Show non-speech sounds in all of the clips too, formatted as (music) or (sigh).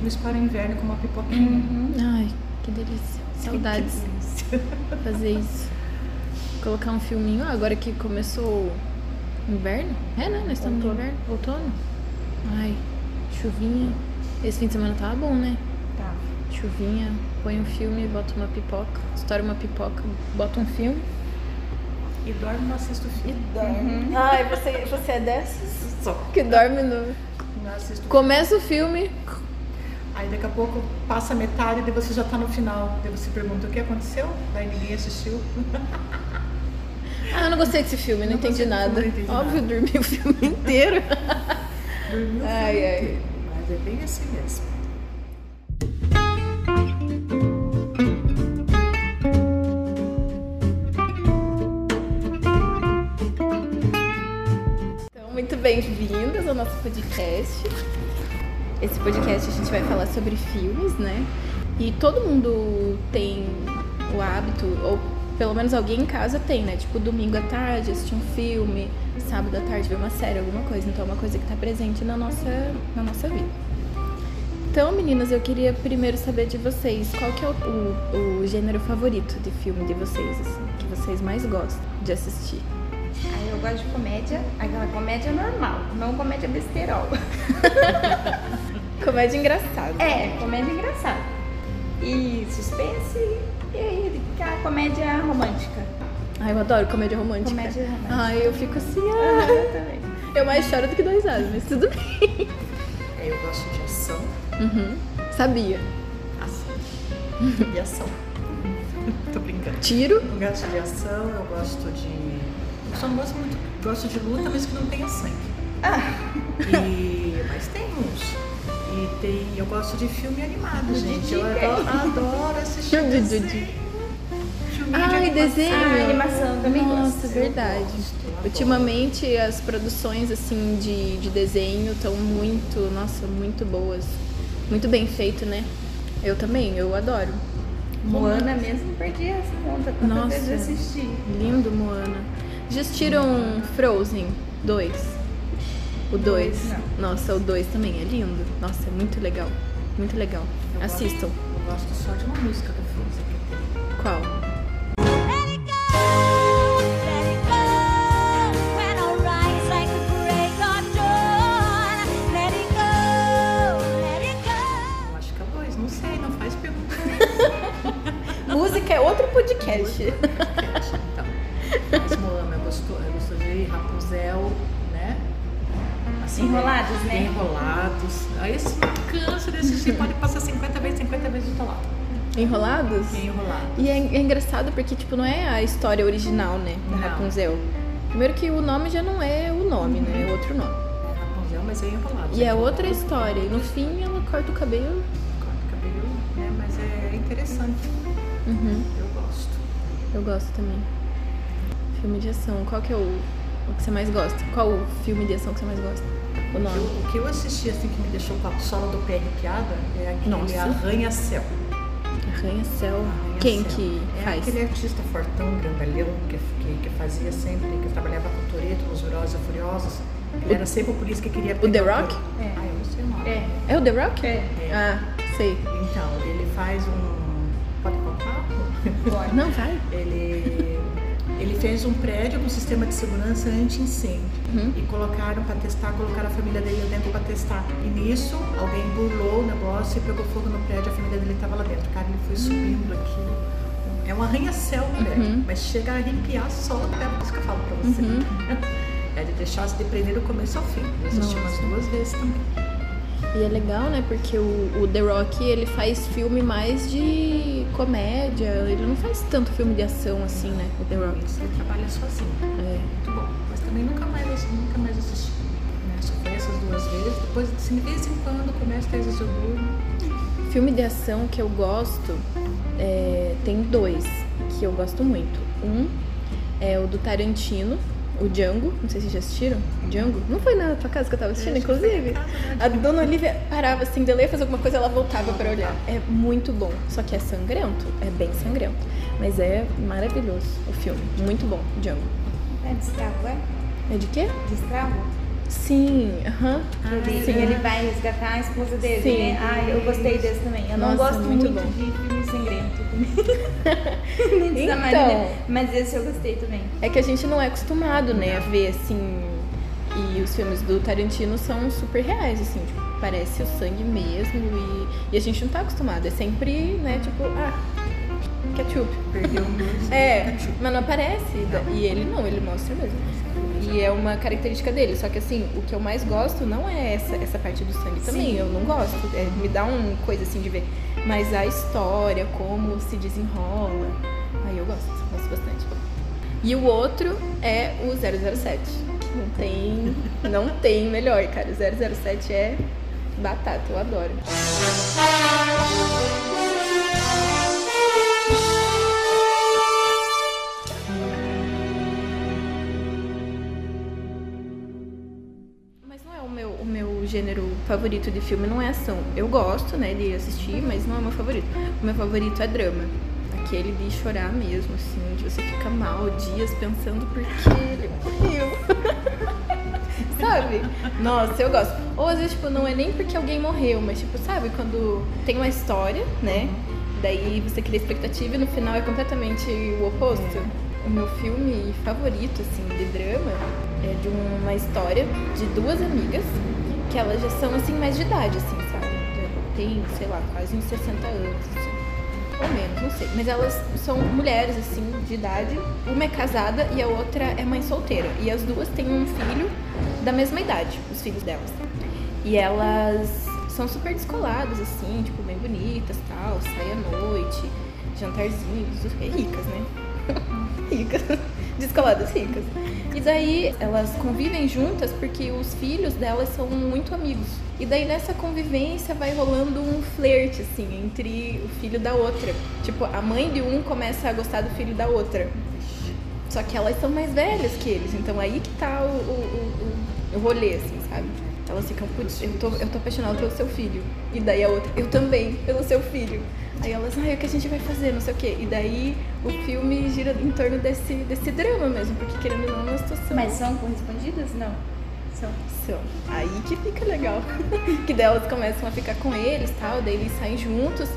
filmes para o inverno com uma pipoquinha. Uhum. Ai, que delícia. Saudades. Que delícia. (laughs) fazer isso. Colocar um filminho. Ah, agora que começou o inverno. É, né? Nós estamos no Outono. inverno. Outono. Ai, chuvinha. Esse fim de semana tava bom, né? Tá. Chuvinha, põe um filme, bota uma pipoca, estoura uma pipoca, bota um filme. E dorme não assisto filme. dorme. Ai, você, você é dessas? Só. Que dorme no. Não assisto Começa o filme. Aí daqui a pouco passa a metade e você já tá no final. Daí você pergunta o que aconteceu, daí ninguém assistiu. (laughs) Ah, eu não gostei desse filme, não, Não entendi nada. não entendi Óbvio, dormi o filme inteiro. (laughs) Dormiu o Ai, filme ai. inteiro, Mas é bem assim mesmo. Então, muito bem-vindas ao nosso podcast. Esse podcast a gente vai falar sobre filmes, né? E todo mundo tem o hábito, ou pelo menos alguém em casa tem, né? Tipo, domingo à tarde assistir um filme, sábado à tarde ver uma série, alguma coisa. Então é uma coisa que tá presente na nossa, na nossa vida. Então, meninas, eu queria primeiro saber de vocês qual que é o, o, o gênero favorito de filme de vocês, assim, que vocês mais gostam de assistir. Aí eu gosto de comédia, aquela comédia normal, não comédia besterol. (laughs) Comédia engraçada. É, comédia engraçada. E suspense e aí a comédia romântica. Ai, eu adoro comédia romântica. Comédia romântica. Ai, eu fico assim, Ah, ah. eu também. Eu mais choro do que dois anos, mas tudo bem. É, eu gosto de ação. Uhum. Sabia. Ação. E ação. (laughs) Tô brincando. Tiro. Eu gosto de ação, eu gosto de. Eu só não gosto muito. Gosto de luta, mas que não tenha sangue. Ah, E... Mas tem uns. E tem. Eu gosto de filme animado, gente. Eu adoro, adoro (laughs) assistir. Filme Ai, animação. desenho. Ah, animação também Nossa, gosto. verdade. gosto, eu adoro. Ultimamente as produções assim de, de desenho estão muito, nossa, muito boas. Muito bem feito, né? Eu também, eu adoro. Moana mesmo perdi essa conta. Quantas Nossa. vezes eu assisti? Lindo, Moana. Já assistiram Frozen 2? O 2. Dois, Nossa, o 2 também é lindo. Nossa, é muito legal. Muito legal. Eu gosto- Assistam. Eu gosto só de uma música do Frozen. Qual? Let it go, let it go. When I rise like the break of dawn. Let it go, let it go. Eu acho que é o dois, não sei, não faz pergunta. (laughs) Música é outro podcast. então. Mas Moana gostou, gostou de Rapunzel? Assim, Enrolados, né? Enrolados. Aí esse não cansa de assistir, pode passar 50 vezes, 50 vezes e tá lá. Enrolados? Enrolado. E é, é engraçado porque, tipo, não é a história original, né? Da Não. Rapunzel. Primeiro que o nome já não é o nome, né? É outro nome. É Rapunzel, mas é enrolado. E é outra história. E no fim ela corta o cabelo. Corta o cabelo, né? Mas é interessante. Uhum. Eu gosto. Eu gosto também. Filme de ação. Qual que é o, o que você mais gosta? Qual o filme de ação que você mais gosta? O Eu- nome? o que eu assisti assim que me deixou com a sola do pé arrepiada é aquele. Arranha-Céu. Arranha-céu. Arranha-Céu. Quem que é faz? aquele artista fortão, grandalhão, que, que, que fazia sempre, que trabalhava com o Toreto, nos e Furiosos. Ele era sempre o polícia que queria The pegar Rock? Toretto. É. Ah, eu não sei o nome. É. É o The Rock? É. Ah, sei. Então, ele faz um... Pode contar? Pode. Não, vai. ele, ele fez um prédio com sistema de segurança anti-incêndio. Uhum. E colocaram para testar, colocaram a família dele dentro para testar. E nisso, alguém burlou o negócio e pegou fogo no prédio, a família dele estava lá dentro. Cara, ele foi subindo aqui. É um arranha-céu prédio, Uhum. mas chega a arrepiar só o pé, por isso que eu falo para você. Uhum. (laughs) É de deixar se depreender do começo ao fim. Eu assisti umas duas vezes também. E é legal, né? Porque o, o The Rock, ele faz filme mais de comédia. Ele não faz tanto filme de ação assim, né? O The Rock. Ele trabalha sozinho. É. Muito bom. Mas também nunca mais, nunca mais assisti. Né? Só foi essas duas vezes. Depois, assim, de vez em quando, começa às vezes eu durmo. Filme de ação que eu gosto, é, tem dois que eu gosto muito. Um é o do Tarantino, o Django. Não sei se vocês já assistiram. Django? Não foi na tua casa que eu tava assistindo, que foi inclusive. casa, né? A dona Olivia parava assim, dela ia fazer alguma coisa, ela voltava pra olhar. É muito bom. Só que é sangrento, é bem sangrento. Mas é maravilhoso o filme. Muito bom, Django. É destravo, é? É de quê? Destravo? Sim, aham. Ele, Sim. ele vai resgatar a esposa dele, Sim. né? Ai, eu gostei desse também. Eu não Nossa, gosto muito muito, de filme sangrento. (laughs) De Então. Mas esse eu gostei também. É que a gente não é acostumado, né, a ver assim. E os filmes do Tarantino são super reais, assim, tipo, parece o sangue mesmo e, e a gente não tá acostumado. É sempre, né, tipo, ah, ketchup. Perdeu um dois. (laughs) É, mas não aparece. E ele não, ele mostra mesmo. E é uma característica dele. Só que assim, o que eu mais gosto não é essa, essa parte do sangue também. Eu não gosto. É, me dá uma coisa assim de ver. Mas a história, como se desenrola. Aí eu gosto, gosto bastante. E o outro é o 007. Não tem, não tem melhor, cara. O 007 é batata, eu adoro. Gênero favorito de filme, não é ação. Eu gosto, né, de assistir, mas não é meu favorito. O meu favorito é drama. Aquele de chorar mesmo, assim, de você ficar mal dias pensando por que ele morreu. (laughs) sabe? Nossa, eu gosto. Ou às vezes, tipo, não é nem porque alguém morreu, mas tipo, sabe, quando tem uma história, né? Daí você cria expectativa e no final é completamente o oposto. O meu filme favorito, assim, de drama é de uma história de duas amigas que elas já são, assim, mais de idade, assim, sabe? Tem, sei lá, quase uns 60 anos, assim. Ou menos, não sei. Mas elas são mulheres, assim, de idade. Uma é casada e a outra é mãe solteira. E as duas têm um filho da mesma idade, os filhos delas. E elas são super descoladas, assim, tipo, bem bonitas tal, saem à noite, jantarzinhos, ricas, né? (laughs) ricas. Descoladas ricas. E daí elas convivem juntas porque os filhos delas são muito amigos. E daí nessa convivência vai rolando um flerte, assim, entre o filho da outra. Tipo, a mãe de um começa a gostar do filho da outra. Só que elas são mais velhas que eles, então aí que tá o, o, o, o- rolê, assim, sabe? Elas ficam, putz, eu tô, eu tô apaixonada pelo seu filho. E daí a outra, eu também, pelo seu filho. Aí elas, ai, o que a gente vai fazer, não sei o quê. E daí o filme gira em torno desse, desse drama mesmo, porque querendo ou não é uma situação. Mas são correspondidas? Não. São. São. Aí que fica legal. (laughs) que daí elas começam a ficar com eles tal, daí eles saem juntos.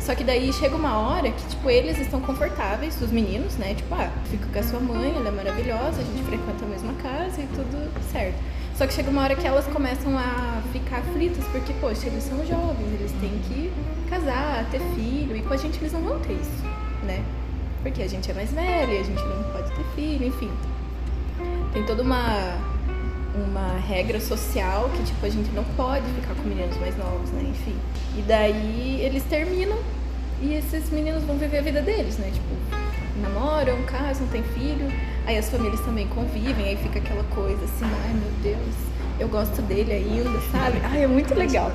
Só que daí chega uma hora que, tipo, eles estão confortáveis, os meninos, né? Tipo, ah, fico com a sua mãe, ela é maravilhosa, a gente frequenta a mesma casa e tudo certo. Só que chega uma hora que elas começam a ficar aflitas, porque, poxa, eles são jovens, eles têm que casar, ter filho, e com a gente eles não vão ter isso, né? Porque a gente é mais velha, a gente não pode ter filho, enfim. Tem toda uma uma regra social que tipo a gente não pode ficar com meninos mais novos, né? Enfim. E daí eles terminam e esses meninos vão viver a vida deles, né? Tipo, namoram, casam, têm filho. Aí as famílias também convivem, aí fica aquela coisa assim, ai meu Deus, eu gosto dele ainda, sabe? Ai, é muito legal.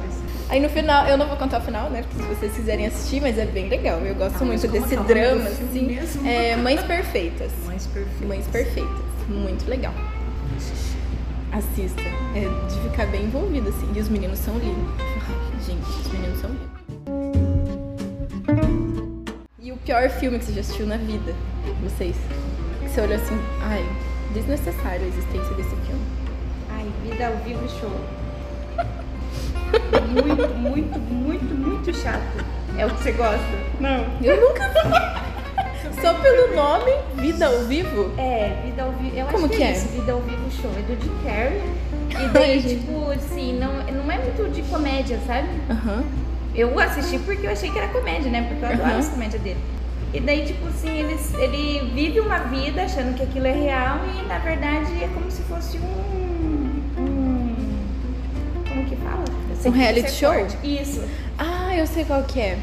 Aí no final, eu não vou contar o final, né? Porque se vocês quiserem assistir, mas é bem legal. Eu gosto Ah, muito desse é nome drama, assim. mesmo? É, Mães Perfeitas. Mães perfeitas. Mães Perfeitas. Muito legal. Assista. É de ficar bem envolvido, assim. E os meninos são lindos. Gente, os meninos são lindos. E o pior filme que você já assistiu na vida? Vocês? Você olhou assim, ai, desnecessário a existência desse filme. Ai, vida ao vivo show. Muito, muito, muito, muito chato. É o que você gosta? Não. Eu nunca vi. Só pelo nome, Vida ao Vivo? É, vida ao vivo. Eu Como acho que, que é é? isso, vida ao vivo show. É do Jim Carrey. E daí, tipo, assim, não, não é muito de comédia, sabe? Aham. Eu assisti porque eu achei que era comédia, né? Porque eu adoro Aham. as comédias dele. E daí, tipo assim, eles, ele vive uma vida achando que aquilo é real e na verdade é como se fosse um. um como que fala? Um que reality é show? forte. Isso. Ah, eu sei qual que é.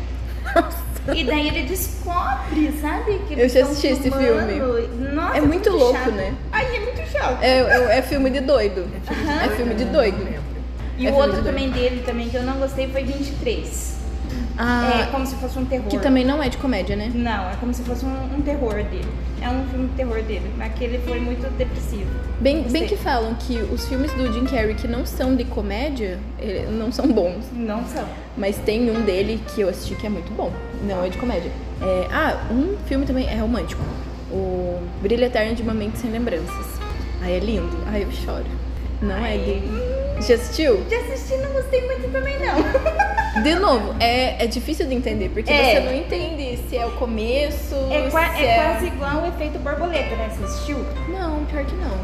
E daí ele descobre, sabe? Que Eu já assisti esse filmando. Nossa, É muito louco, chato. né? Ai, é muito chato. É, é, é filme de doido. É filme de doido. E É o filme outro de também dele, também, que eu não gostei, foi 23. Ah, É como se fosse um terror. que também não é de comédia, né? Não, é como se fosse um, um terror dele. É um filme de terror dele. Mas que ele foi muito depressivo. Bem, bem que falam que os filmes do Jim Carrey que não são de comédia, não são bons. Não são. Mas tem um dele que eu assisti que é muito bom. Não é de comédia. É, ah, um filme também é romântico. O Brilho Eterno de uma Mente Sem Lembranças. Ai, é lindo. Ai, eu choro. Não é gay. Já assistiu? Já assisti, não gostei muito também, não. (laughs) De novo, é, é difícil de entender, porque É. você não entende se é o começo, É, qua- se é quase igual o efeito borboleta, né? Você assistiu? Não, pior que não.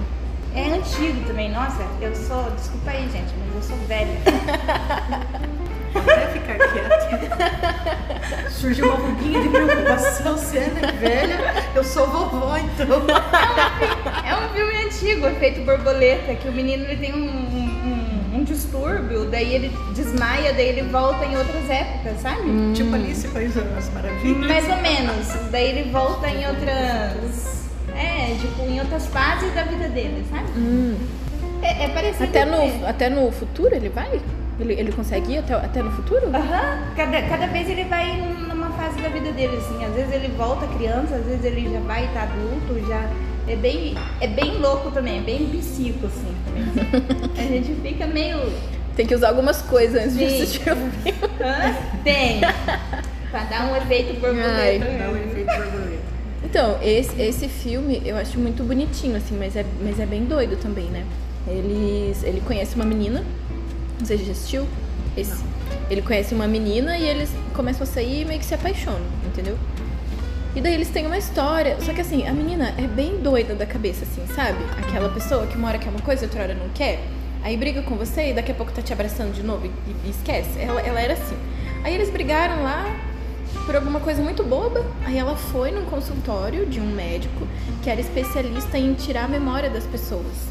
É antigo também. Nossa, eu sou. Desculpa aí, gente, mas eu sou velha. Até ficar quieta. Surgiu uma ruguinha de preocupação, você é velha, eu sou vovó, então. É um filme antigo, efeito borboleta, que o menino ele tem um, um, um- um distúrbio, daí ele desmaia, daí ele volta em outras épocas, sabe? Tipo Alice País das Maravilhas. Mais ou menos. Daí ele volta em outras. É, tipo, em outras fases da vida dele, sabe? Hum. É, é parecido. Até, com no, até no futuro ele vai? Ele, ele consegue ir até, até no futuro? Aham, cada, cada vez ele vai num- numa fase da vida dele, assim. Às vezes ele volta criança, às vezes ele já vai estar adulto, já. É bem, é bem louco também, é bem psico, assim. A gente fica meio. Tem que usar algumas coisas antes de Sim. assistir o filme. Hã? Tem. pra dar um efeito borboleta. Não, é efeito borboleta. Então, esse, esse filme eu acho muito bonitinho, assim, mas é, mas é bem doido também, né? Eles, ele conhece uma menina, não sei se já assistiu esse. Ele conhece uma menina e eles começam a sair e meio que se apaixonam, entendeu? E daí eles têm uma história, só que assim, a menina é bem doida da cabeça, assim, sabe? Aquela pessoa que uma hora quer uma coisa e outra hora não quer. Aí briga com você e daqui a pouco tá te abraçando de novo e, e esquece. Ela, ela era assim. Aí eles brigaram lá por alguma coisa muito boba. Aí ela foi num consultório de um médico que era especialista em tirar a memória das pessoas.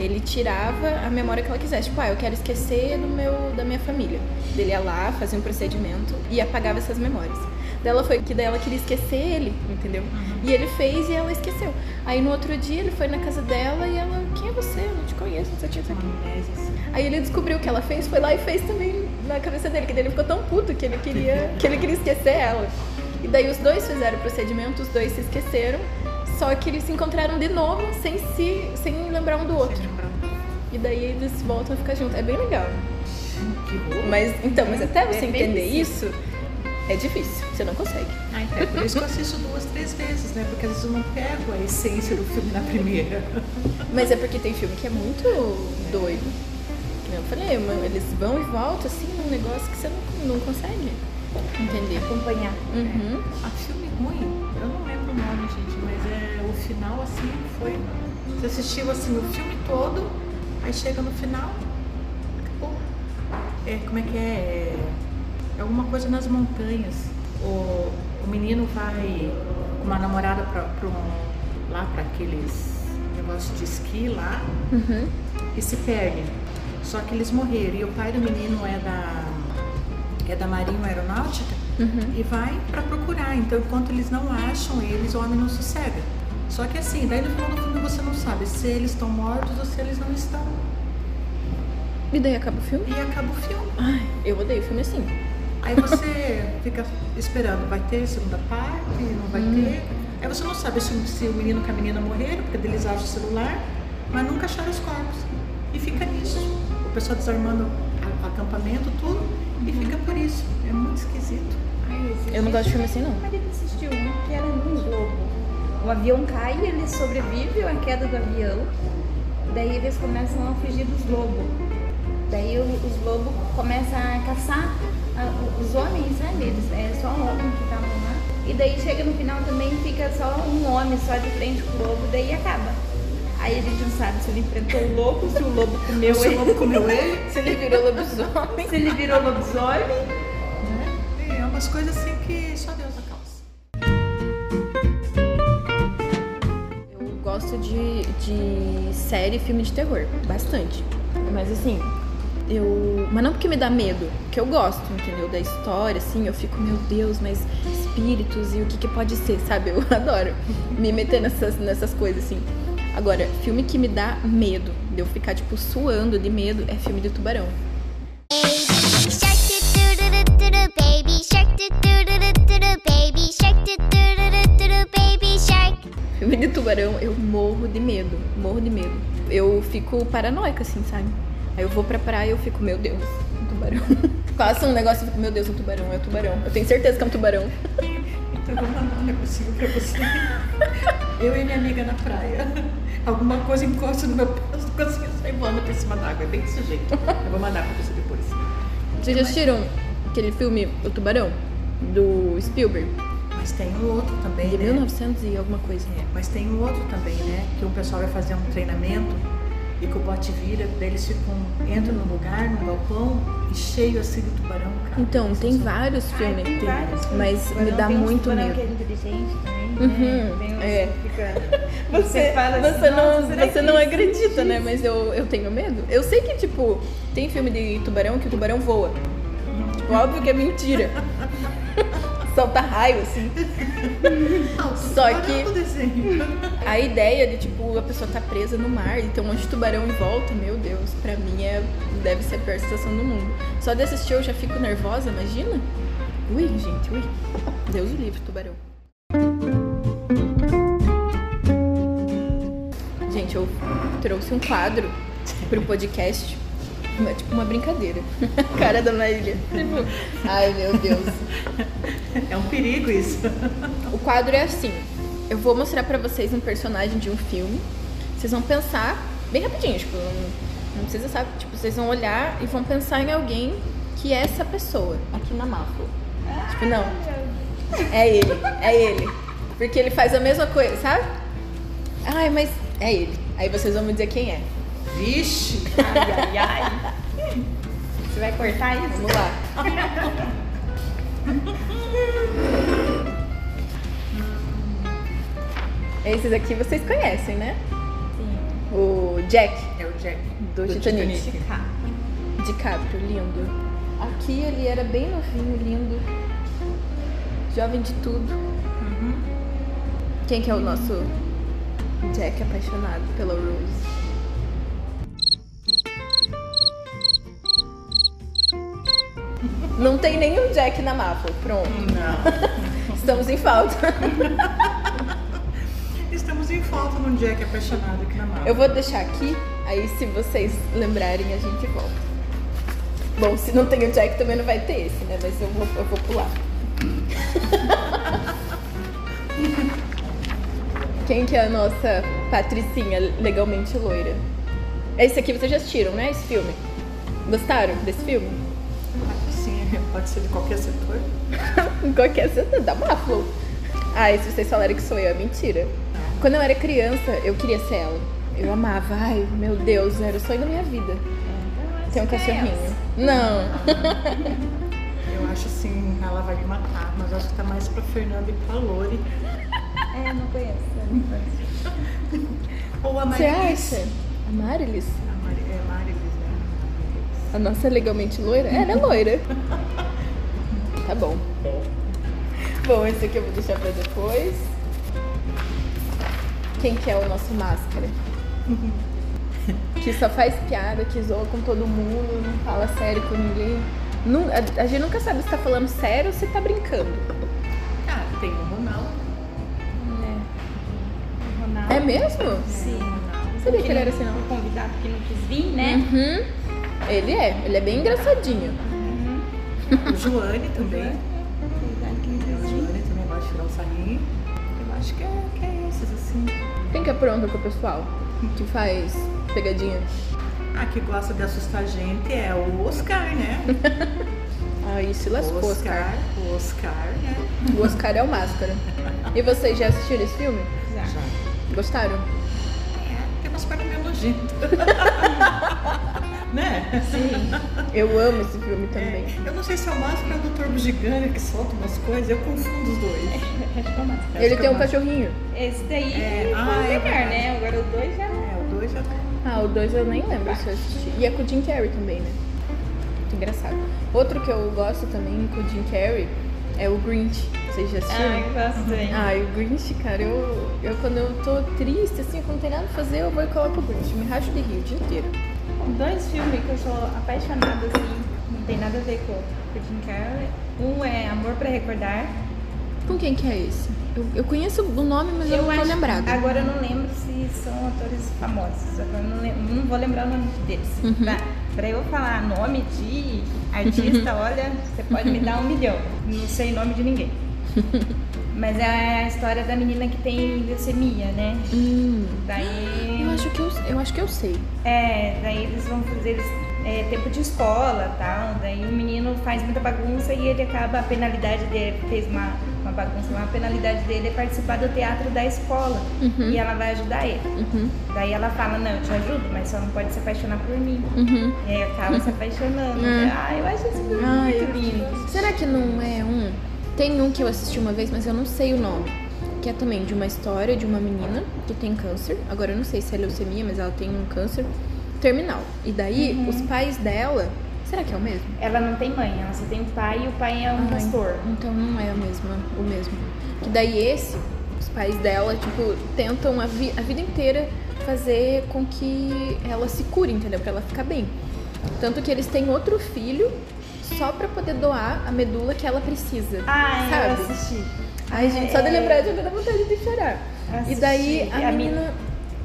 Ele tirava a memória que ela quisesse. Tipo, ah, eu quero esquecer do meu, da minha família. Ele ia lá, fazia um procedimento e apagava essas memórias. Daí ela foi que daí ela queria esquecer ele, entendeu? E ele fez e ela esqueceu. Aí no outro dia ele foi na casa dela e ela, quem é você? Eu não te conheço, não sei o que, assim. Aí ele descobriu o que ela fez, foi lá e fez também na cabeça dele, que daí ele ficou tão puto que ele queria, que ele queria esquecer ela. E daí os dois fizeram o procedimento, os dois se esqueceram, só que eles se encontraram de novo sem se sem lembrar um do outro. E daí eles voltam a ficar juntos. É bem legal. Mas então, mas até você É entender isso, é difícil. Você não consegue. É por isso que eu assisto duas, três vezes, né? Porque às vezes eu não pego a essência do filme na primeira. Mas é porque tem filme que é muito doido. Eu falei, mano, eles vão e voltam assim num negócio que você não, não consegue entender. Acompanhar. Uhum. A filme ruim, eu não lembro o nome, gente, mas é o final assim foi. Você assistiu assim o filme todo, aí chega no final, acabou. É, como é que é? É alguma coisa nas montanhas. O, o menino vai com uma namorada pra, pra um, lá para aqueles negócios de esqui lá Uhum. e se perdem. Só que eles morreram. E o pai do menino é da, é da Marinha Aeronáutica Uhum. e vai para procurar. Então, enquanto eles não acham eles, o homem não sossega. Só que assim, daí no final do filme você não sabe se eles estão mortos ou se eles não estão. E daí acaba o filme? E acaba o filme. Ai, eu odeio filme assim. Aí você fica esperando, vai ter segunda parte, não vai ter. Aí você não sabe se, se o menino com a menina morreram, porque eles acham o celular, mas nunca acharam os corpos. E fica nisso. O pessoal desarmando o acampamento, tudo, e fica por isso. É muito esquisito. Ai, Eu não gosto de filme assim, não. Meu marido assistiu um que era num globo. O avião cai, ele sobrevive à queda do avião. Daí eles começam a fugir dos lobos. Daí os lobos começam a caçar a- os homens, sabe? Eles, é só homem que estavam lá. E daí chega no final também fica só um homem só de frente com o lobo, daí acaba. Aí a gente não sabe se ele enfrentou o lobo, se o lobo comeu Se o ele, lobo comeu ele, (laughs) Se ele virou lobisomem. se ele virou lobisomem. (laughs) né? É umas coisas assim que só Deus acalça. Eu gosto de, de série e filme de terror, bastante. Mas assim, eu. Mas não porque me dá medo, que eu gosto, entendeu? Da história, assim, eu fico, meu Deus, mas espíritos e o que, que pode ser, sabe? Eu (laughs) adoro me meter nessas, nessas coisas, assim. Agora, filme que me dá medo, de eu ficar, tipo, suando de medo, é filme de tubarão. Filme de tubarão, eu morro de medo, morro de medo. Eu fico paranoica, assim, sabe? Aí eu vou pra praia e eu fico, meu Deus, um tubarão. (laughs) Passa um negócio e fico, meu Deus, um tubarão, é um tubarão. Eu tenho certeza que é um tubarão. Então eu vou mandar um negocinho pra você. (laughs) Eu e minha amiga na praia. alguma coisa encosta no meu peito, não consigo sair voando por cima da água. É bem desse jeito. Eu vou mandar pra você depois. Vocês já assistiram aquele filme O Tubarão? Do Spielberg? Mas tem um outro também, De né? 1900 e alguma coisa. É, mas tem um outro também, né? Que o pessoal vai fazer um treinamento e que o bote vira, daí eles ficam, entram num lugar, num galpão, e cheio assim de tubarão, cara. Então, tem vários Ai, filmes. tem vários. Mas me Tubarão, dá tem uns muito tubarão medo. que é inteligente também, Uhum, né? Tem uns é. fica... (laughs) Você, fala assim, você não, "Nossa, será você não isso acredita, né? existe?" Mas eu, eu tenho medo. Eu sei que, tipo, tem filme de tubarão que o tubarão voa. Tipo, óbvio que é mentira. (laughs) Solta raio, assim. Ah, o Só que- do desenho. A ideia de, tipo, a pessoa tá presa no mar e tem um monte de tubarão em volta, meu Deus, pra mim é, deve ser a pior situação do mundo. Só de assistir eu já fico nervosa, imagina? Ui, gente, ui. Deus o livre, tubarão. Gente, eu trouxe um quadro pro podcast. É tipo uma brincadeira. (laughs) Cara da Marília. Tipo, ai meu Deus. (laughs) É um perigo isso. O quadro é assim: eu vou mostrar pra vocês um personagem de um filme. Vocês vão pensar bem rapidinho, tipo, não, não precisa saber, tipo, vocês vão olhar e vão pensar em alguém que é essa pessoa aqui na Mafra. Tipo, não. É ele, é ele. Porque ele faz a mesma coisa, sabe? Ai, mas é ele. Aí vocês vão me dizer quem é. Vixe! Ai, ai, ai. Você vai cortar isso? Vamos lá. Esses aqui vocês conhecem, né? Sim. O Jack, É o Jack. do, Titanic. Ficar. DiCaprio, lindo. Aqui ele era bem novinho, lindo. Jovem de tudo. Quem que é o nosso Jack apaixonado pela Rose? Não tem nenhum Jack na Maple. Pronto. Não. (laughs) Estamos em falta. Estamos em falta num Jack apaixonado aqui na mala. Eu vou deixar aqui, aí se vocês lembrarem a gente volta. Bom, se não tem o Jack também não vai ter esse, né? Mas eu vou, eu vou pular. Quem que é a nossa Patricinha legalmente loira? Esse aqui vocês já assistiram, né? Esse filme. Gostaram desse filme? Pode ser de qualquer setor. Em (laughs) qualquer setor, dá. Ah, e se vocês falarem que sou eu, é mentira. Quando eu era criança, eu queria ser ela. Eu amava. Ai, meu Deus, era o sonho da minha vida. Ter um cachorrinho. Não. (laughs) Eu acho assim, ela vai me matar, mas acho que tá mais pra Fernanda e pra Lori. É, não conheço. Ou a Você Marilis. acha? A Marilis? A nossa legalmente loira? Ela é loira. Tá bom. Bom, esse aqui eu vou deixar pra depois. Quem que é o nosso máscara? (laughs) que só faz piada, que zoa com todo mundo, não fala sério com ninguém. A, a gente nunca sabe se tá falando sério ou se tá brincando. Ah, tem o Ronaldo. É. Ronaldo. É mesmo? Sim. Não sabia que ele era assim, não. O convidado que não quis vir, né? Uhum. Ele é, ele é bem engraçadinho. O Joane também. O. Joane também gosta de tirar um sarrinho. Eu acho que é, que é esses, assim. Quem que é pronto com o pessoal? Que faz pegadinha? Ah, que gosta de assustar a gente é o Oscar, né? (laughs) Aí se lascou, o Oscar. O Oscar, né? O Oscar é o máscara. E vocês já assistiram esse filme? Já. Gostaram? É, tem umas partes meio (laughs) né? Eu amo esse filme também. É, eu não sei se é o Máscara ou o Dr. Bugiganga que solta umas coisas, eu confundo os dois. Acho que é o. Acho Ele tem é um o Máscara. cachorrinho. Esse daí É, foi ah, o é melhor, né? Agora o dois já. É, o dois já não. Ah, o dois eu nem lembro se eu assisti. E é com o Jim Carrey também, né? Muito engraçado. Outro que eu gosto também com o Jim Carrey é o Grinch. Vocês já assistiram? Ah, eu gosto também. Ai, o Grinch, cara, eu, eu quando eu tô triste, assim, quando não tem nada pra fazer, eu vou e coloco o Grinch. Me racho de rir o dia inteiro. Dois filmes que eu sou apaixonada, assim, não tem nada a ver com o Jim Carrey. Um é Amor pra Recordar. Com quem que é esse? Eu, eu conheço o nome, mas eu, não tô acho- lembrada. Agora eu não lembro se são atores famosos. Agora eu não, lem- não vou lembrar o nome deles. Uhum. Pra, pra eu falar nome de artista, olha, você pode me dar um (laughs) milhão. Não sei nome de ninguém. (laughs) Mas é a história da menina que tem leucemia, né? Hum. Daí que eu, eu acho que eu sei. É, daí eles vão fazer eles, é, tempo de escola tal. Daí o menino faz muita bagunça e ele acaba, a penalidade dele, fez uma, uma bagunça, uma penalidade dele é participar do teatro da escola. Uhum. E ela vai ajudar ele. Uhum, Daí ela fala, não, eu te ajudo, mas só não pode se apaixonar por mim. uhum. E aí acaba se apaixonando. Hum. (laughs) Ah, eu acho esse filme Ai, muito lindo. Será que não é um? Tem um que eu assisti uma vez, mas eu não sei o nome. Que é também de uma história de uma menina que tem câncer. Agora eu não sei se é leucemia, mas ela tem um câncer terminal. E daí os pais dela. Será que é o mesmo? Ela não tem mãe, ela só tem um pai e o pai é um Ai, pastor. Então não é a mesma, o mesmo. Que daí esse, os pais dela, tipo, tentam a, vi- a vida inteira fazer com que ela se cure, entendeu? Pra ela ficar bem. Tanto que eles têm outro filho só pra poder doar a medula que ela precisa. Ah, sabe? eu assisti. Ai, gente, só de É. lembrar já dá vontade de chorar. E Assisti. daí a A menina,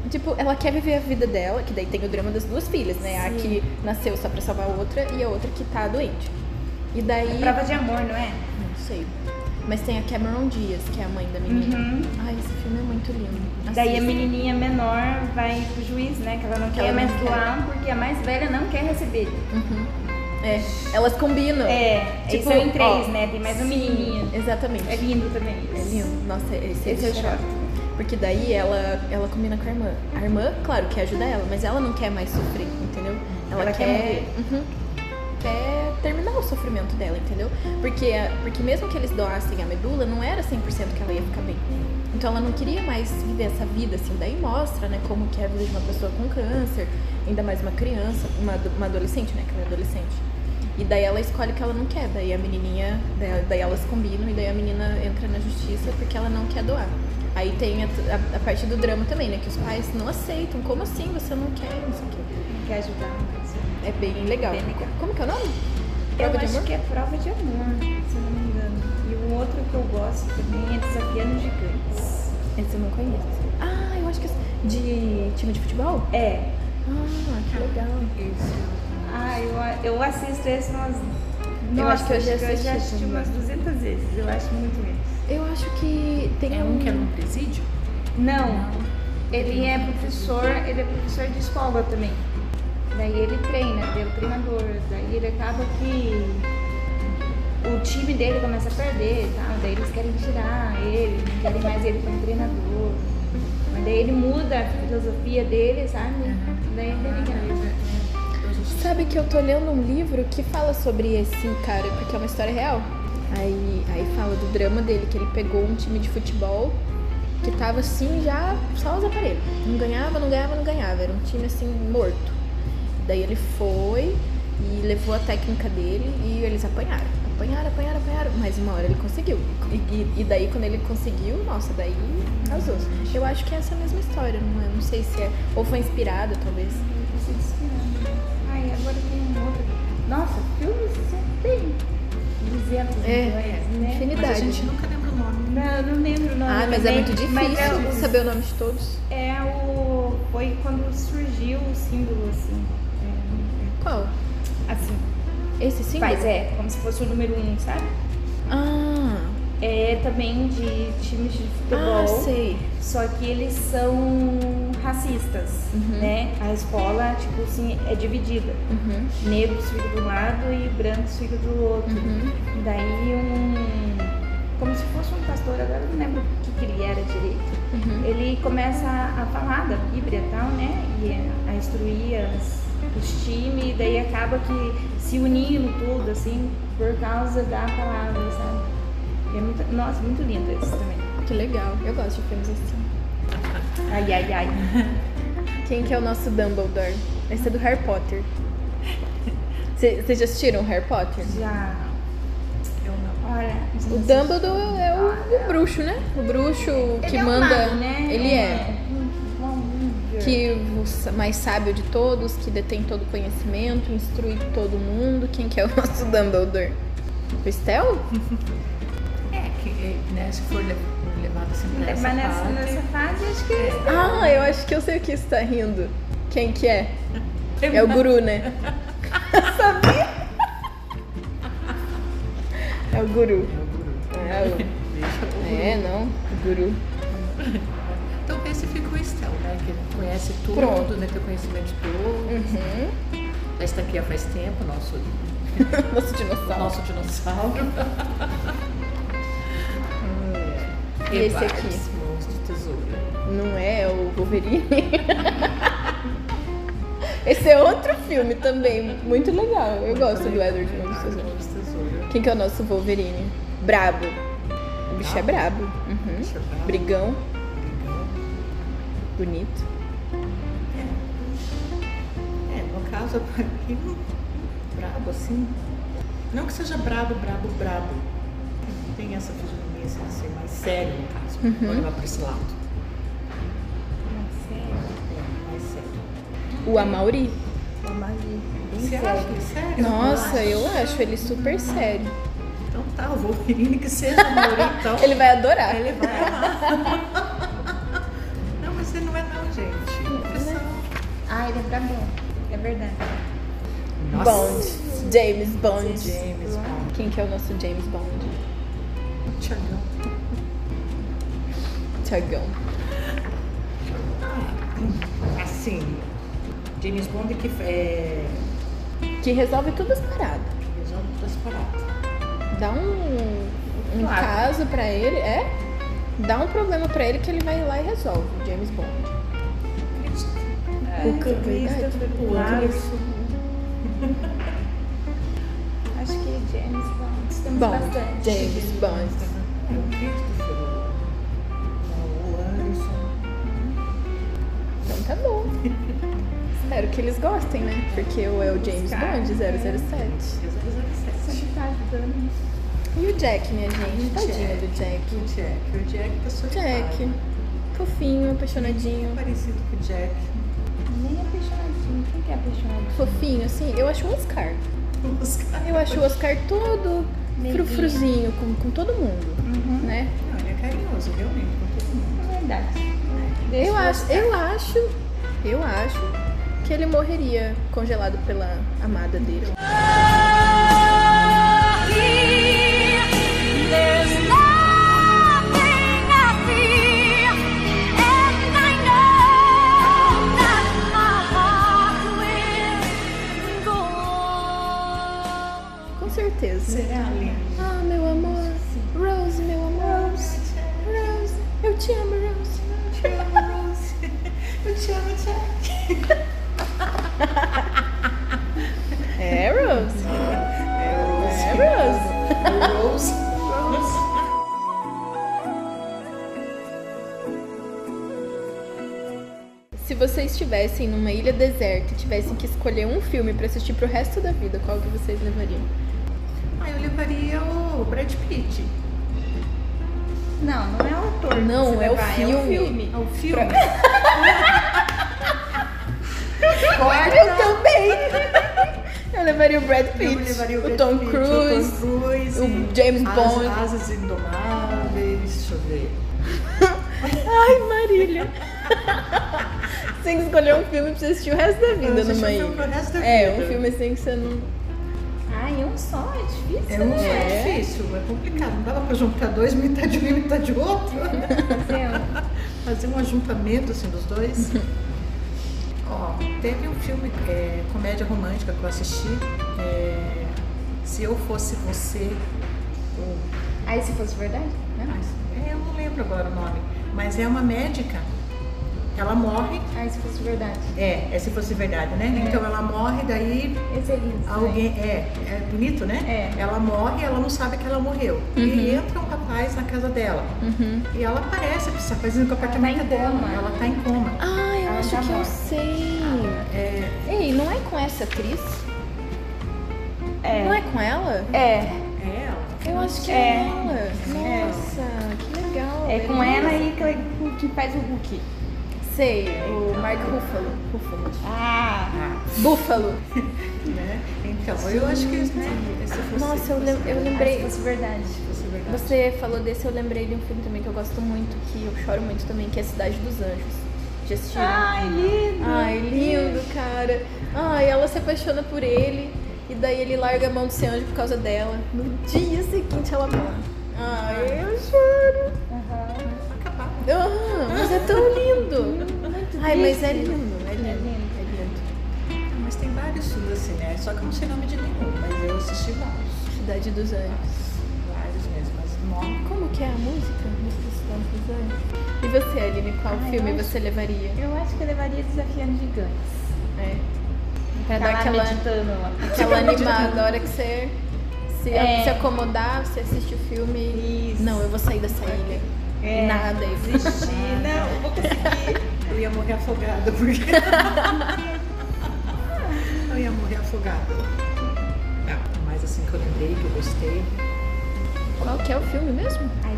tipo, ela quer viver a vida dela, que daí tem o drama das duas filhas, né? A Sim. que nasceu só pra salvar a outra e a outra que tá doente. E daí. Prova de amor, não é? Não sei. Mas tem a Cameron Diaz, que é a mãe da menina. Uhum. Ai, esse filme é muito lindo. Daí a Assista. menininha menor vai pro juiz, né? Que ela não Que quer ela doar porque a mais velha não quer receber. Uhum. É, elas combinam. É, Tipo, são em três, ó, né? Tem mais uma menininha. Exatamente. É lindo também. É lindo. Nossa, esse, Esse eu choro. Porque daí ela, ela combina com a irmã. A irmã, claro, quer ajudar ela, mas ela não quer mais sofrer, entendeu? Ela, Ela quer quer. Uhum. quer terminar o sofrimento dela, entendeu? Porque, porque mesmo que eles doassem a medula, não era 100% que ela ia ficar bem. Então ela não queria mais viver essa vida assim. Daí mostra, né, como que é a vida de uma pessoa com câncer, ainda mais uma criança, uma, uma adolescente, né, que ela é adolescente. E daí ela escolhe o que ela não quer. Daí a menininha, daí, daí elas combinam e daí a menina entra na justiça porque ela não quer doar. Aí tem a, a- a parte do drama também, né? Que os pais não aceitam. Como assim você não quer? Não sei o quê. Não quer ajudar. mas- É bem legal. Bem legal. Como que é o nome? Eu Prova de acho amor? que é prova de amor, se eu não me engano. Outro que eu gosto também é Desafiando Gigantes. Esse eu não conheço. Ah, eu acho que é de time de futebol? É. Ah, que legal. Ah, eu, eu assisto esse umas. Eu acho que eu já eu já assisti assisti umas 200 vezes. Eu acho muito lindo. Eu acho que tem É um que é num presídio? Não, ele é professor, ele é professor de escola também. Daí ele treina, ele é o treinador. Daí ele acaba que o time dele começa a perder tal. Daí eles querem tirar ele, não querem mais ele como treinador. Mas daí ele muda a filosofia dele, sabe? Daí é bem legal. Sabe que eu tô lendo um livro que fala sobre esse cara, porque é uma história real. Aí, aí fala do drama dele, que ele pegou um time de futebol que tava assim já só os aparelhos. Não ganhava, não ganhava, não ganhava. Era um time assim morto. Daí ele foi e levou a técnica dele e eles apanharam. Apanharam, apanharam, apanharam. Mas uma hora ele conseguiu. E, e- e daí quando ele conseguiu, nossa, daí arrasou. Eu acho que é essa mesma história, não é? Não sei se é. Ou foi inspirada, talvez. Se desfiando. Ai, agora tem um outro. Nossa, filmes tem 200 É, milhões, né? infinidade. Mas a gente nunca lembra o nome. Não, eu não lembro o nome. Ah, mas é também, muito difícil é o- saber o nome de todos. É o. Foi quando surgiu o símbolo, assim. Qual? É, assim. Esse sim? Faz, é, como se fosse o número um, sabe? Ah, É também de times de futebol. ah, sei. Só que eles são racistas, Uhum. né? A escola, tipo assim, é dividida. Uhum, Negros ficam do lado e brancos ficam do outro. uhum. Daí um. Como se fosse um pastor, agora eu não lembro o que, que ele era direito. Uhum. Ele começa a falar da Bíblia e tal, né? E a instruir as- os times, e daí acaba que se unindo tudo, assim, por causa da palavra, sabe? E é muito, nossa, muito lindo esse também. Que legal. Eu gosto de filmes assim. Ai, ai, ai. (laughs) Quem que é o nosso Dumbledore? Esse é do Harry Potter. Vocês já assistiram Harry Potter? Já. Eu não. Olha, O Dumbledore é o, o bruxo, né? O bruxo que ele é um manda. né? Ele é. Um- Que o mais sábio de todos, que detém todo o conhecimento, instrui todo mundo. Quem que é o (laughs) nosso Dumbledore? O Estel? É, que, é, né, se for le- levado assim pra essa Mas nessa, parte, nessa fase, acho que é. Ah, eu acho que eu sei o que você tá rindo. Quem que é? É o guru, né? (laughs) Sabia? É o guru. É, o... Deixa o é não, o (laughs) guru. Estel, né? Que conhece tudo, Pronto. né? Tem conhecimento de tudo. Uhum. Já está aqui há faz tempo, nosso, (laughs) Nosso dinossauro. nosso dinossauro. E esse Rebates, aqui? Mãos de tesoura. Não é o Wolverine? (laughs) Esse é outro filme também, muito legal. Eu gosto do Edward Mãos de Tesoura. Mãos de tesoura. Quem que é o nosso Wolverine? Brabo. O bicho é brabo. Uhum. Bicho é brabo. Brigão, bonito. É, no caso (laughs) aqui, brabo assim. Não que seja brabo, brabo, brabo. Tem essa fisionomia assim, de ser mais sério no caso. Uhum. Pode levar para esse lado. Não sei. É, mais sério. O Amauri. O Magi. Você acha que é sério? Nossa, eu acho ele super sério. Então tá, o Wolverine (laughs) que seja amor, então. Ele vai adorar. Ele vai amar. (laughs) Ah, ele é brabão. É verdade. Bond. James Bond. James Bond. Quem que é o nosso James Bond? Tiagão. Tiagão. Assim, James Bond que é. Que resolve todas as paradas. Resolve todas as paradas. Dá um, um Claro. caso pra ele, é? Dá um problema pra ele que ele vai lá e resolve. James Bond. O que- verdade. O Alisson. (laughs) Acho que James Bond. Temos Bond. bastante. James Bond. É o Christopher. o- O Alisson. Então tá bom. Espero que eles gostem, né? Porque o é o James Bond 007. 007. Sempre tá ajudando. E o Jack, minha gente? Tadinho do Jack. O Jack. O Jack tá solitário. Jack. Fofinho, apaixonadinho. Parecido com o Jack. Fofinho, assim. Eu acho o Oscar. Os caras- Eu acho o Oscar todo frufruzinho com, com todo mundo, né? Não, ele é carinhoso, realmente, com todo mundo. É verdade. Eu acho, eu acho, eu acho que ele morreria congelado pela amada dele. There's ilha deserta e tivessem que escolher um filme pra assistir pro resto da vida, qual que vocês levariam? Ah, eu levaria o Brad Pitt. Não, não é o ator. que Não, você é o filme. É o (laughs) filme. Ao filme. Eu também! Eu levaria o Brad Pitt, Eu levaria o, Brad Tom Pitt, Cruise, o Tom Cruise, o James As- Bond. Asas Indomáveis, deixa eu ver. (laughs) Ai, Marília. (laughs) Você tem que escolher um filme pra você assistir o resto da vida numa um ilha. resto da É, um filme assim que você não. Ai, um só, é difícil. É, um, né? é difícil, é complicado. Não dava pra juntar dois, metade de um e metade de outro. Fazer um. Um ajuntamento assim dos dois. Ó, teve um filme, é, comédia romântica que eu assisti. é, Se eu fosse você. ou- Aí se fosse verdade? Né? Ah, é, eu não lembro agora o nome. Mas é uma médica. Ela morre. Aí se fosse verdade. É, é se fosse verdade, né? É. Então ela morre, daí Esse é lindo. Alguém, é, é bonito, né? É. Ela morre, ela não sabe que ela morreu. E entra um rapaz na casa dela. Uhum. E ela aparece, essa coisa no apartamento tá dela. coma. Ela tá em coma. Ah, eu Ela acho que eu morta. sei. É, Ei, não é com essa atriz? É. Não é com ela? É. é ela. Eu acho que é, É. ela. É. Nossa, que legal. É com ela e que, que faz o Hulk. Sei, o Mark Ruffalo. Ruffalo. Ah. Buffalo. (laughs) Né? Então, eu acho que se fosse, Nossa, eu, lem- eu lembrei. Se fosse verdade. se fosse verdade. Você falou desse, eu lembrei de um filme também que eu gosto muito, que eu choro muito também, que é Cidade dos Anjos. Já assistiram? Ai, lindo. Ai, lindo, cara. Ai, ela se apaixona por ele e daí ele larga a mão de ser anjo por causa dela. No dia seguinte ela morre. Ai, eu choro. Ah, mas é tão lindo. Muito Ai, mas triste. é lindo, é lindo, É lindo. é lindo. Mas tem vários filmes assim, né? Só que eu não sei nome de nenhum, mas eu assisti vários. Cidade dos Anjos. Vários mesmo, mas nome. Como que é a música da Cidade dos Anjos? E você, Aline, qual Ai, filme acho- você levaria? Eu acho que eu levaria Desafiando Gigantes. É. Pra dar aquela, aquela animada, a hora que você se, É. se acomodar, você assiste o filme. Isso. Não, eu vou sair dessa ilha. É. Nada, eu Desistir. (laughs) Não, eu vou conseguir. Eu ia morrer afogada, porque. (laughs) eu ia morrer afogada. Ah, mas assim que eu lembrei, que eu gostei. Qual que é o filme mesmo? Ai,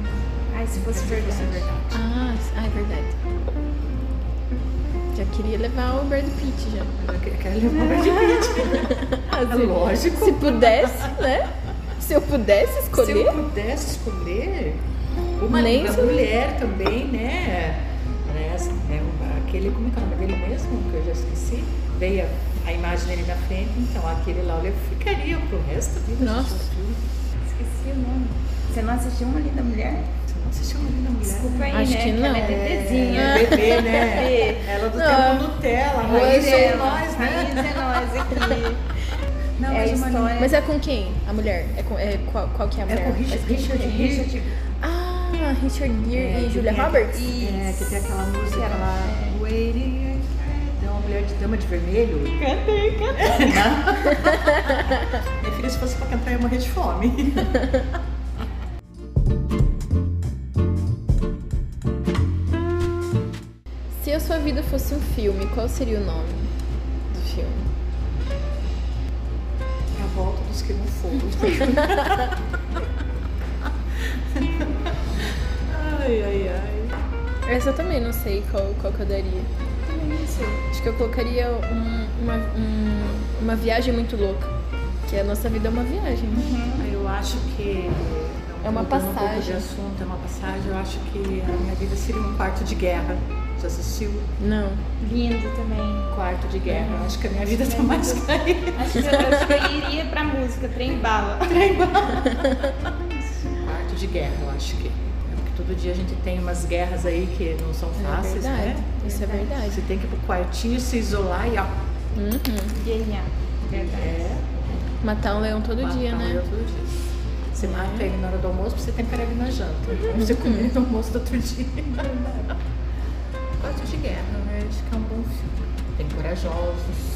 ai se fosse verdade. Isso é verdade. Ah, ah, é verdade. Já queria levar o Brad Pitt já. Eu que- quero levar o Brad Pitt. (laughs) Ah, É lógico. Se pudesse, né? Se eu pudesse Se escolher. eu pudesse escolher uma Nem linda se- mulher também, né? né? É uma- aquele, como é que é o nome dele mesmo? Que eu já esqueci. Veio a, a imagem dele na frente, então aquele lá eu ficaria pro resto da vida. Nossa. o. Esqueci o nome. Você não assistiu Uma Linda Mulher? Você não assistiu uma linda mulher? Desculpa aí, Acho né? que não. ela é bebezinha. É, bebê, né? (laughs) Ela do Não. tempo Nutella, raiz Hoje somos nós, né? Raiz é nós (laughs) aqui. Não, é mas uma história. Mas é com quem? A mulher? É com, é, qual, qual que é a É mulher? com Richard, Richard Gere. Richard. Ah, Richard Gere É, e Julia Roberts? É, que tem aquela música lá. é. Waiting. Tem uma mulher de dama de vermelho. Cantei, cantei. (laughs) Minha filha, se fosse pra cantar, eu ia morrer de fome. (laughs) Se a sua vida fosse um filme, qual seria o nome do filme? A volta dos que não foram. (laughs) ai, ai, ai. Essa eu também não sei qual, qual que eu daria. Acho que eu colocaria um- uma, um- uma viagem muito louca. Que a nossa vida é uma viagem. Eu acho que. É uma mudando Um de passagem. assunto, é uma passagem. Eu acho que a minha vida seria um quarto de guerra. Já assistiu? Não. Lindo também. Quarto de guerra. Eu acho que a minha vida tá mais (laughs) caída. Acho que, eu, acho que eu iria pra música, trem bala. (laughs) Quarto de guerra, eu acho que. É todo dia a gente tem umas guerras aí que não são É fáceis, verdade. né? Isso é verdade. Você tem que ir pro quartinho, se isolar e ó. Uhum. É. Matar um leão todo matar dia, um né? leão todo dia. Você mata ele na hora do almoço pra você temperar ele na janta. Uhum. Pra você comer ele no almoço do outro dia. Quarto de guerra, né? Acho que é um bom filme. Tem corajosos.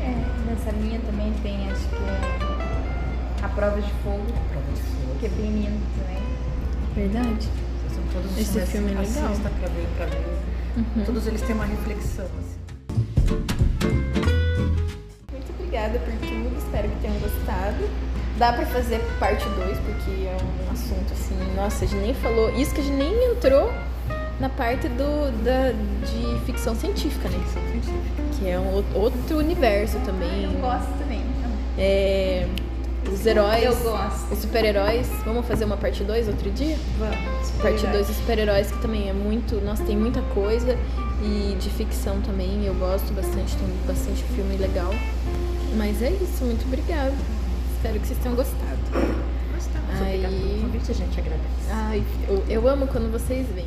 É, nessa linha também tem, acho que é A Prova de Fogo, Prova de fogo. que é bem lindo também. Verdade. São todos Esse filme é legal. pra ver, pra ver. Uhum. Todos eles têm uma reflexão, assim. Muito obrigada por tudo, espero que tenham gostado. Dá pra fazer parte 2, porque é um assunto assim, nossa, a gente nem falou, isso que a gente nem entrou na parte do, da, de ficção científica, né? Ficção científica. Que é um ou- outro universo também. Eu gosto também. É, os heróis, Eu gosto. os super-heróis. Vamos fazer uma parte 2 outro dia? Vamos. Parte 2 dos super-heróis, que também é muito. Nossa, tem muita coisa. E de ficção também, eu gosto bastante, tem bastante filme legal. Mas é isso, muito obrigada. Espero que vocês tenham gostado. Gostamos. Aí- Obrigada pelo convite, a gente agradece. Ai, eu, eu amo quando vocês vêm.